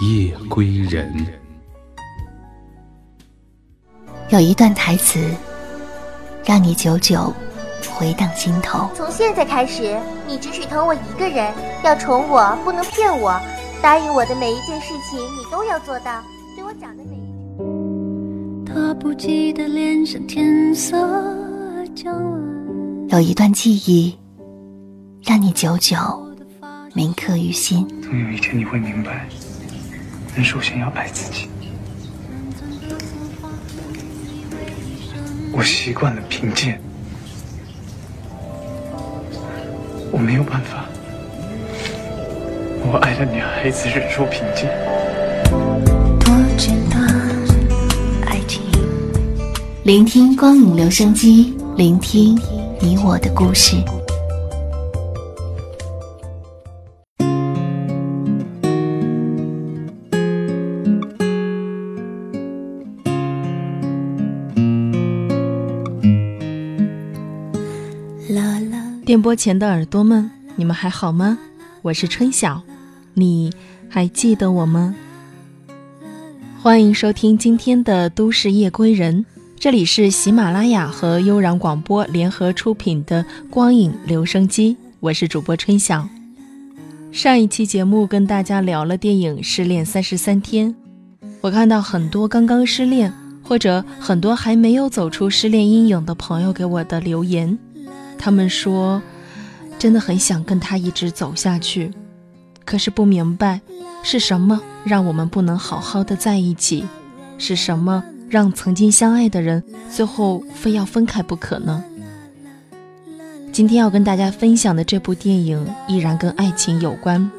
夜归人。有一段台词，让你久久回荡心头。从现在开始，你只许疼我一个人，要宠我，不能骗我，答应我的每一件事情你都要做到，对我讲的每一句。他不记得脸上天色将晚有一段记忆，让你久久铭刻于心。总有一天你会明白，人首先要爱自己。我习惯了贫贱，我没有办法。我爱的女孩子忍受贫贱。多简单，爱情。聆听光影留声机，聆听你我的故事。电波前的耳朵们，你们还好吗？我是春晓，你还记得我吗？欢迎收听今天的《都市夜归人》，这里是喜马拉雅和悠然广播联合出品的光影留声机，我是主播春晓。上一期节目跟大家聊了电影《失恋三十三天》，我看到很多刚刚失恋或者很多还没有走出失恋阴影的朋友给我的留言。他们说，真的很想跟他一直走下去，可是不明白是什么让我们不能好好的在一起，是什么让曾经相爱的人最后非要分开不可呢？今天要跟大家分享的这部电影依然跟爱情有关，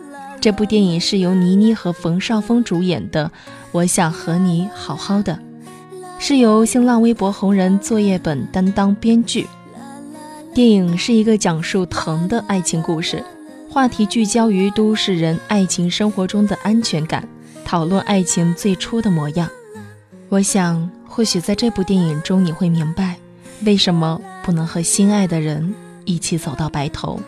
这部电影是由倪妮和冯绍峰主演的《我想和你好好的》，是由新浪微博红人作业本担当编剧。电影是一个讲述疼的爱情故事，话题聚焦于都市人爱情生活中的安全感，讨论爱情最初的模样。我想，或许在这部电影中，你会明白，为什么不能和心爱的人一起走到白头。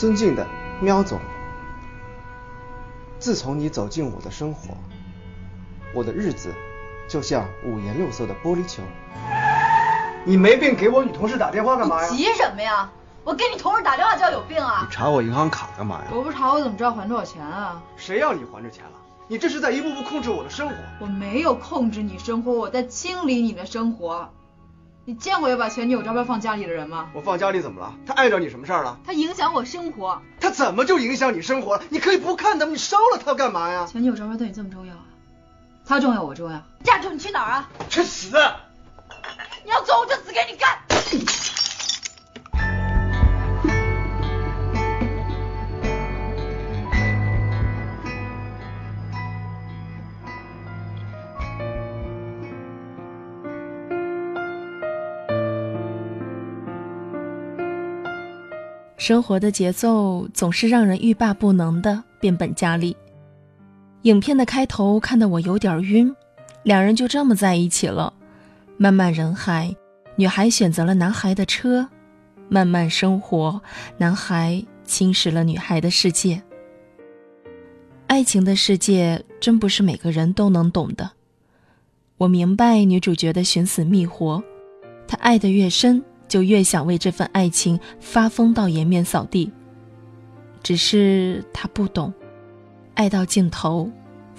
尊敬的喵总，自从你走进我的生活，我的日子就像五颜六色的玻璃球。你没病，给我女同事打电话干嘛呀？你急什么呀？我给你同事打电话叫有病啊？你查我银行卡干嘛呀？我不查我怎么知道还多少钱啊？谁要你还这钱了？你这是在一步步控制我的生活。我没有控制你生活，我在清理你的生活。你见过有把前女友照片放家里的人吗？我放家里怎么了？他碍着你什么事儿了？他影响我生活。他怎么就影响你生活了？你可以不看他，你烧了他干嘛呀？前女友照片对你这么重要啊？他重要，我重要。亚洲你去哪儿啊？去死！你要走，我就死给你看。生活的节奏总是让人欲罢不能的变本加厉。影片的开头看得我有点晕，两人就这么在一起了。漫漫人海，女孩选择了男孩的车；漫漫生活，男孩侵蚀了女孩的世界。爱情的世界真不是每个人都能懂的。我明白女主角的寻死觅活，她爱得越深，就越想为这份爱情发疯到颜面扫地。只是他不懂，爱到尽头，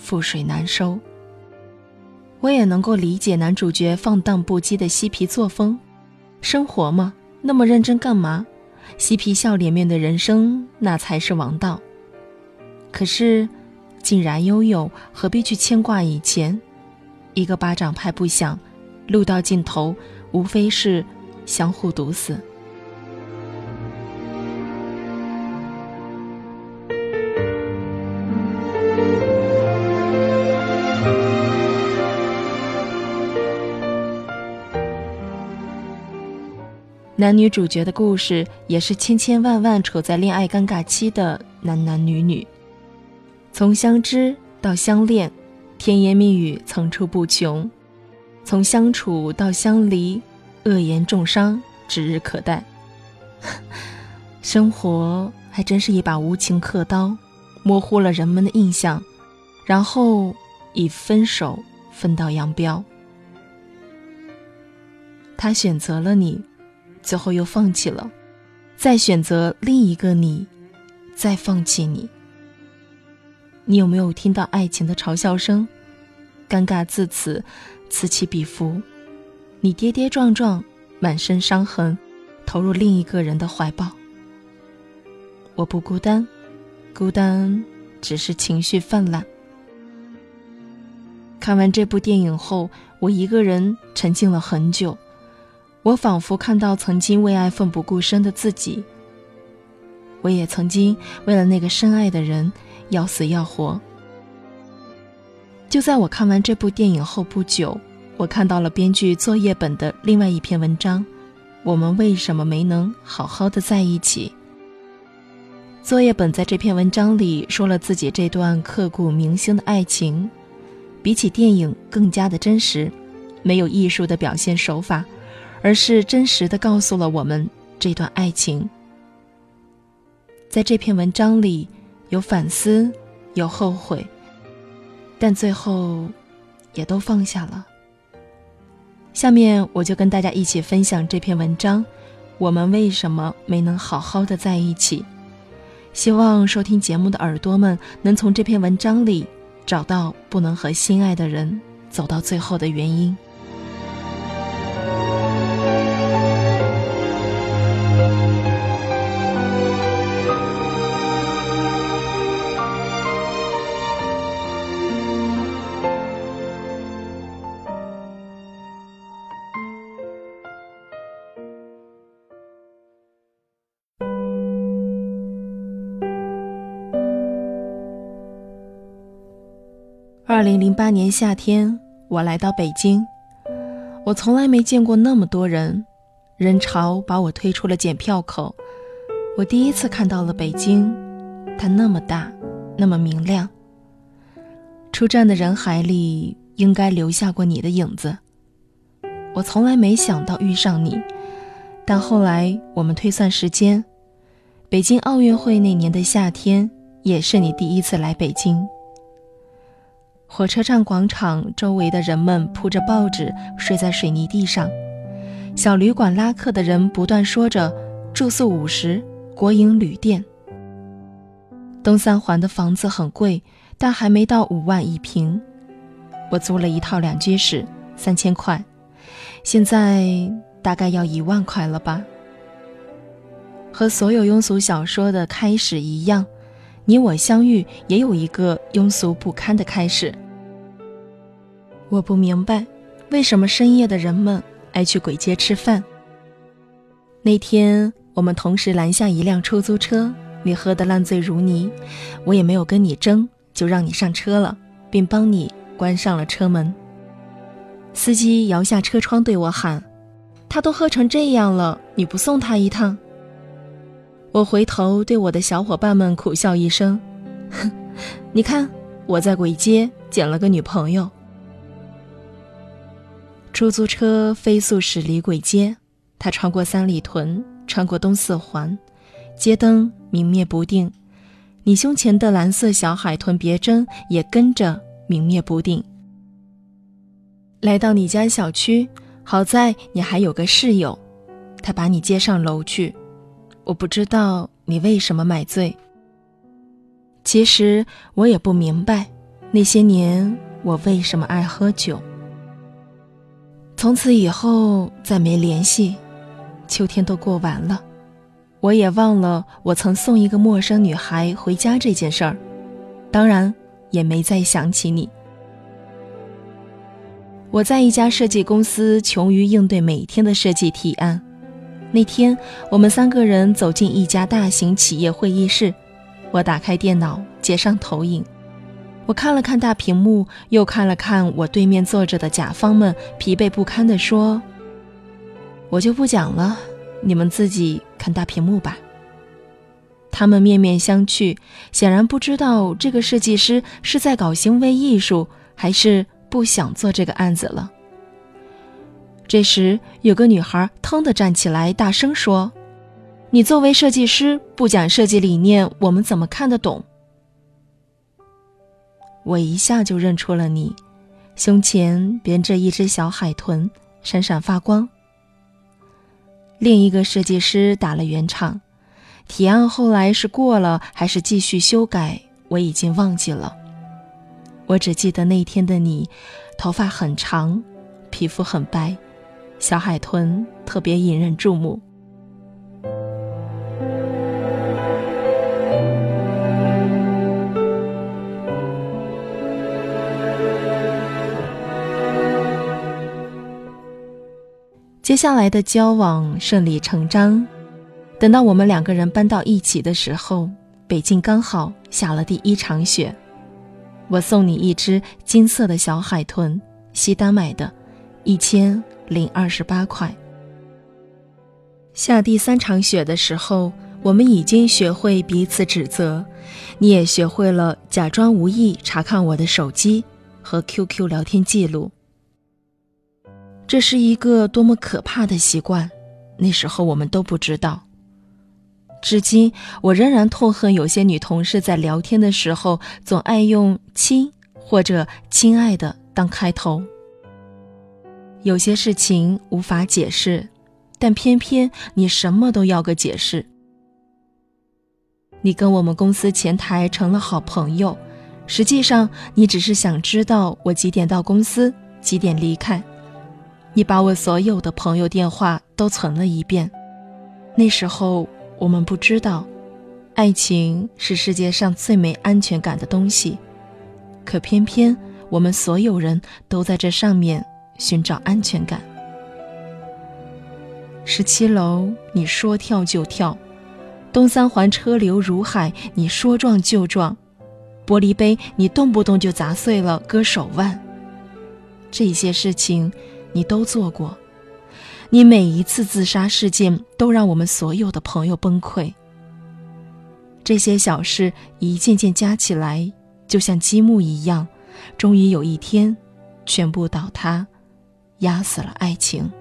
覆水难收。我也能够理解男主角放荡不羁的嬉皮作风，生活嘛，那么认真干嘛？嬉皮笑脸面的人生，那才是王道。可是，既然拥有，何必去牵挂以前？一个巴掌拍不响，路到尽头，无非是相互毒死。男女主角的故事也是千千万万处在恋爱尴尬期的男男女女，从相知到相恋，甜言蜜语层出不穷；从相处到相离，恶言重伤指日可待。生活还真是一把无情刻刀，模糊了人们的印象，然后以分手分道扬镳。他选择了你。最后又放弃了，再选择另一个你，再放弃你。你有没有听到爱情的嘲笑声？尴尬自此，此起彼伏。你跌跌撞撞，满身伤痕，投入另一个人的怀抱。我不孤单，孤单只是情绪泛滥。看完这部电影后，我一个人沉浸了很久。我仿佛看到曾经为爱奋不顾身的自己，我也曾经为了那个深爱的人要死要活。就在我看完这部电影后不久，我看到了编剧作业本的另外一篇文章：我们为什么没能好好的在一起？作业本在这篇文章里说了自己这段刻骨铭心的爱情，比起电影更加的真实，没有艺术的表现手法。而是真实的告诉了我们这段爱情。在这篇文章里，有反思，有后悔，但最后也都放下了。下面我就跟大家一起分享这篇文章：我们为什么没能好好的在一起？希望收听节目的耳朵们能从这篇文章里找到不能和心爱的人走到最后的原因。二零零八年夏天，我来到北京。我从来没见过那么多人，人潮把我推出了检票口。我第一次看到了北京，它那么大，那么明亮。出站的人海里，应该留下过你的影子。我从来没想到遇上你，但后来我们推算时间，北京奥运会那年的夏天，也是你第一次来北京。火车站广场周围的人们铺着报纸睡在水泥地上，小旅馆拉客的人不断说着住宿五十，国营旅店。东三环的房子很贵，但还没到五万一平。我租了一套两居室，三千块，现在大概要一万块了吧。和所有庸俗小说的开始一样。你我相遇也有一个庸俗不堪的开始。我不明白，为什么深夜的人们爱去鬼街吃饭。那天我们同时拦下一辆出租车，你喝得烂醉如泥，我也没有跟你争，就让你上车了，并帮你关上了车门。司机摇下车窗对我喊：“他都喝成这样了，你不送他一趟？”我回头对我的小伙伴们苦笑一声：“哼，你看我在鬼街捡了个女朋友。”出租车飞速驶离鬼街，它穿过三里屯，穿过东四环，街灯明灭不定，你胸前的蓝色小海豚别针也跟着明灭不定。来到你家小区，好在你还有个室友，他把你接上楼去。我不知道你为什么买醉。其实我也不明白，那些年我为什么爱喝酒。从此以后再没联系，秋天都过完了，我也忘了我曾送一个陌生女孩回家这件事儿，当然也没再想起你。我在一家设计公司，穷于应对每天的设计提案。那天，我们三个人走进一家大型企业会议室。我打开电脑，接上投影。我看了看大屏幕，又看了看我对面坐着的甲方们，疲惫不堪地说：“我就不讲了，你们自己看大屏幕吧。”他们面面相觑，显然不知道这个设计师是在搞行为艺术，还是不想做这个案子了。这时，有个女孩腾地站起来，大声说：“你作为设计师不讲设计理念，我们怎么看得懂？”我一下就认出了你，胸前别着一只小海豚，闪闪发光。另一个设计师打了圆场，提案后来是过了还是继续修改，我已经忘记了。我只记得那天的你，头发很长，皮肤很白。小海豚特别引人注目。接下来的交往顺理成章。等到我们两个人搬到一起的时候，北京刚好下了第一场雪。我送你一只金色的小海豚，西单买的，一千。零二十八块。下第三场雪的时候，我们已经学会彼此指责，你也学会了假装无意查看我的手机和 QQ 聊天记录。这是一个多么可怕的习惯，那时候我们都不知道。至今，我仍然痛恨有些女同事在聊天的时候总爱用“亲”或者“亲爱的”当开头。有些事情无法解释，但偏偏你什么都要个解释。你跟我们公司前台成了好朋友，实际上你只是想知道我几点到公司，几点离开。你把我所有的朋友电话都存了一遍。那时候我们不知道，爱情是世界上最没安全感的东西，可偏偏我们所有人都在这上面。寻找安全感。十七楼，你说跳就跳；东三环车流如海，你说撞就撞；玻璃杯你动不动就砸碎了，割手腕。这些事情你都做过。你每一次自杀事件都让我们所有的朋友崩溃。这些小事一件件加起来，就像积木一样，终于有一天，全部倒塌。压死了爱情。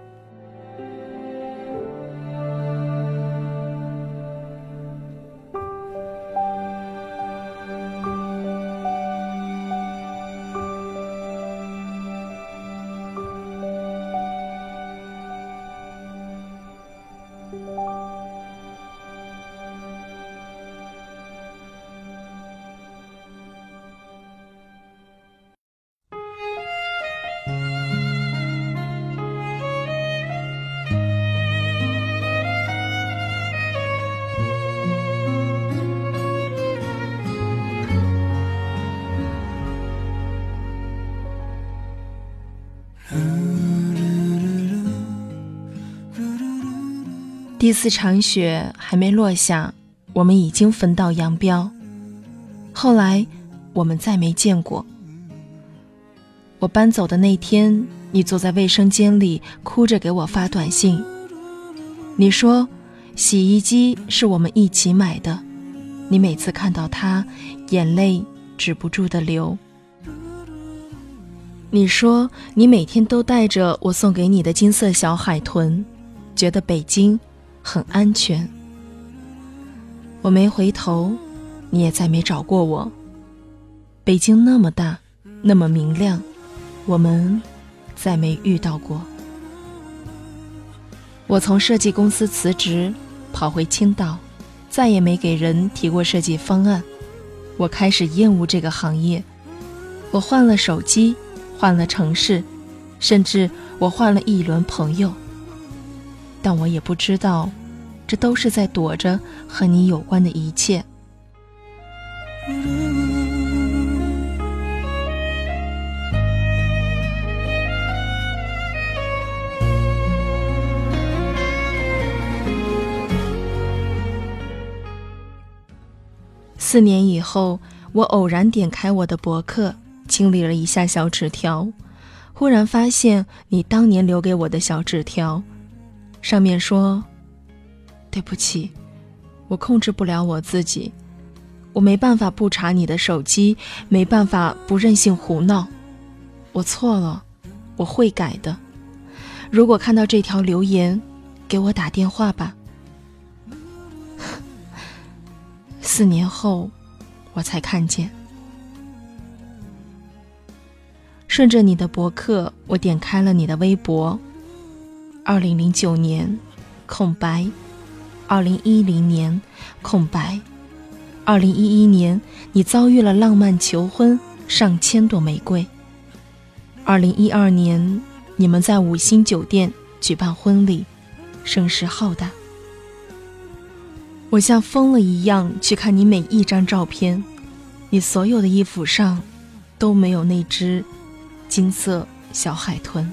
第四场雪还没落下，我们已经分道扬镳。后来，我们再没见过。我搬走的那天，你坐在卫生间里哭着给我发短信。你说，洗衣机是我们一起买的，你每次看到它，眼泪止不住的流。你说你每天都带着我送给你的金色小海豚，觉得北京很安全。我没回头，你也再没找过我。北京那么大，那么明亮，我们再没遇到过。我从设计公司辞职，跑回青岛，再也没给人提过设计方案。我开始厌恶这个行业。我换了手机。换了城市，甚至我换了一轮朋友，但我也不知道，这都是在躲着和你有关的一切。四年以后，我偶然点开我的博客。清理了一下小纸条，忽然发现你当年留给我的小纸条，上面说：“对不起，我控制不了我自己，我没办法不查你的手机，没办法不任性胡闹，我错了，我会改的。如果看到这条留言，给我打电话吧。四年后，我才看见。”顺着你的博客，我点开了你的微博。二零零九年，空白；二零一零年，空白；二零一一年，你遭遇了浪漫求婚，上千朵玫瑰。二零一二年，你们在五星酒店举办婚礼，声势浩大。我像疯了一样去看你每一张照片，你所有的衣服上都没有那只。金色小海豚。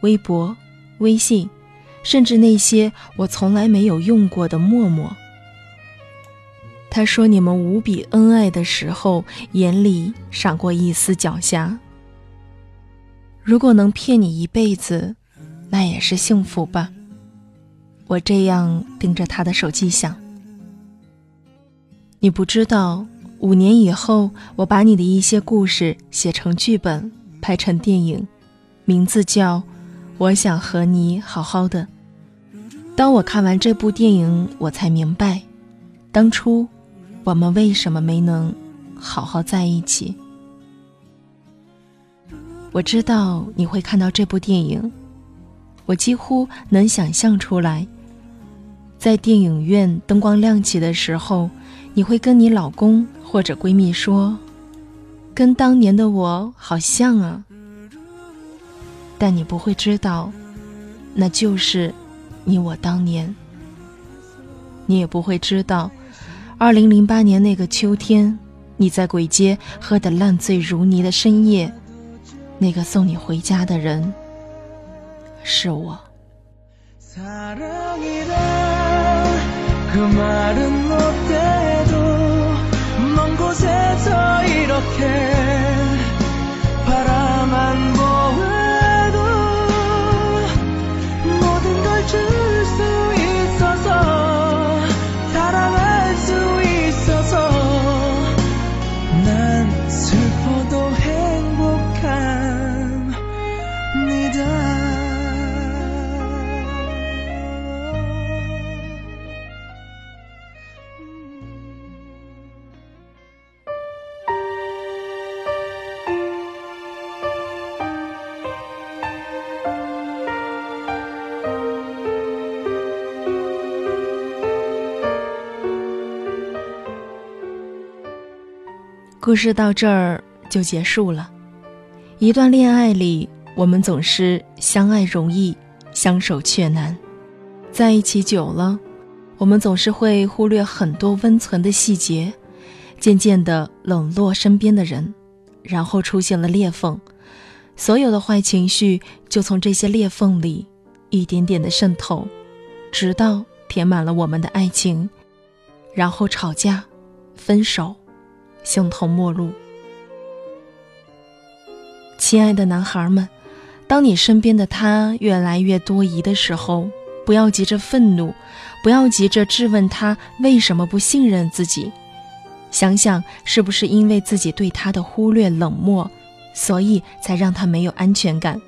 微博、微信，甚至那些我从来没有用过的陌陌。”他说：“你们无比恩爱的时候，眼里闪过一丝狡黠。如果能骗你一辈子，那也是幸福吧。”我这样盯着他的手机想：“你不知道。”五年以后，我把你的一些故事写成剧本，拍成电影，名字叫《我想和你好好的》。当我看完这部电影，我才明白，当初我们为什么没能好好在一起。我知道你会看到这部电影，我几乎能想象出来，在电影院灯光亮起的时候，你会跟你老公。或者闺蜜说：“跟当年的我好像啊。”但你不会知道，那就是你我当年。你也不会知道，二零零八年那个秋天，你在鬼街喝得烂醉如泥的深夜，那个送你回家的人是我。故事到这儿就结束了。一段恋爱里，我们总是相爱容易，相守却难。在一起久了，我们总是会忽略很多温存的细节，渐渐的冷落身边的人，然后出现了裂缝，所有的坏情绪就从这些裂缝里一点点的渗透，直到填满了我们的爱情，然后吵架、分手、形同陌路。亲爱的男孩们，当你身边的他越来越多疑的时候，不要急着愤怒，不要急着质问他为什么不信任自己。想想是不是因为自己对他的忽略冷漠，所以才让他没有安全感，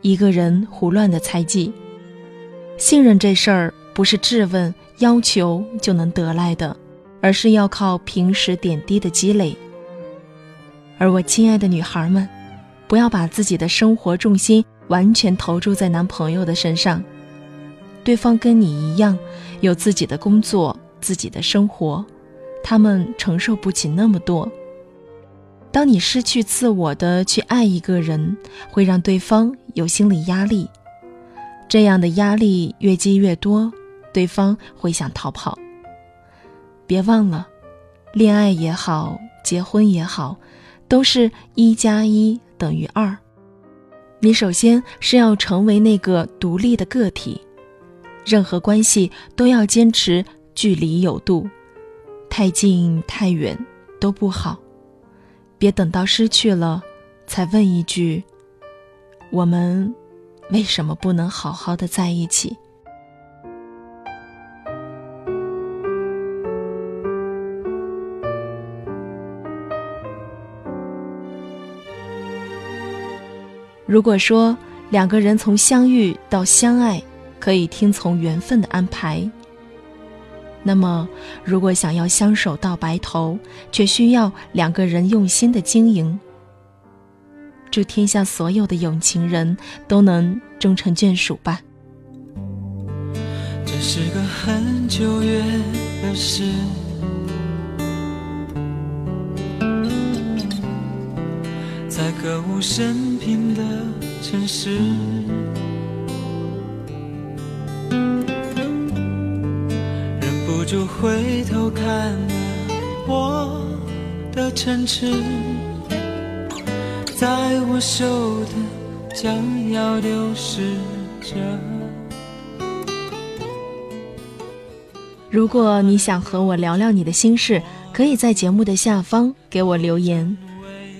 一个人胡乱的猜忌。信任这事儿不是质问要求就能得来的，而是要靠平时点滴的积累。而我亲爱的女孩们。不要把自己的生活重心完全投注在男朋友的身上，对方跟你一样有自己的工作、自己的生活，他们承受不起那么多。当你失去自我的去爱一个人，会让对方有心理压力，这样的压力越积越多，对方会想逃跑。别忘了，恋爱也好，结婚也好，都是一加一。等于二，你首先是要成为那个独立的个体，任何关系都要坚持距离有度，太近太远都不好，别等到失去了才问一句：我们为什么不能好好的在一起？如果说两个人从相遇到相爱可以听从缘分的安排，那么如果想要相守到白头，却需要两个人用心的经营。祝天下所有的有情人都能终成眷属吧。这是个很久远的事。在歌舞升平的城市，忍不住回头看了我的城池，在我手的将要丢失着。如果你想和我聊聊你的心事，可以在节目的下方给我留言。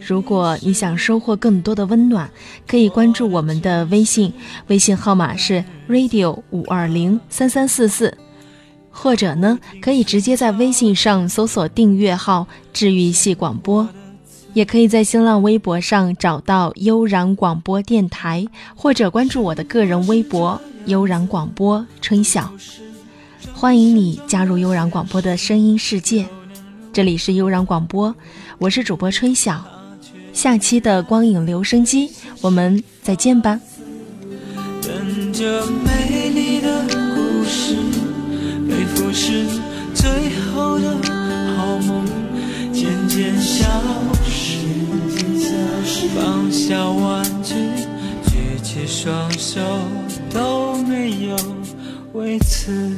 如果你想收获更多的温暖，可以关注我们的微信，微信号码是 radio 五二零三三四四，或者呢，可以直接在微信上搜索订阅号“治愈系广播”，也可以在新浪微博上找到悠然广播电台，或者关注我的个人微博“悠然广播春晓”。欢迎你加入悠然广播的声音世界，这里是悠然广播，我是主播春晓。下期的光影留声机，我们再见吧。等着美丽的故事，背负是最后的好梦，渐渐消失。放下玩具，举起双手，都没有为此。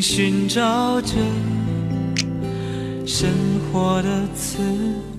寻找着生活的词。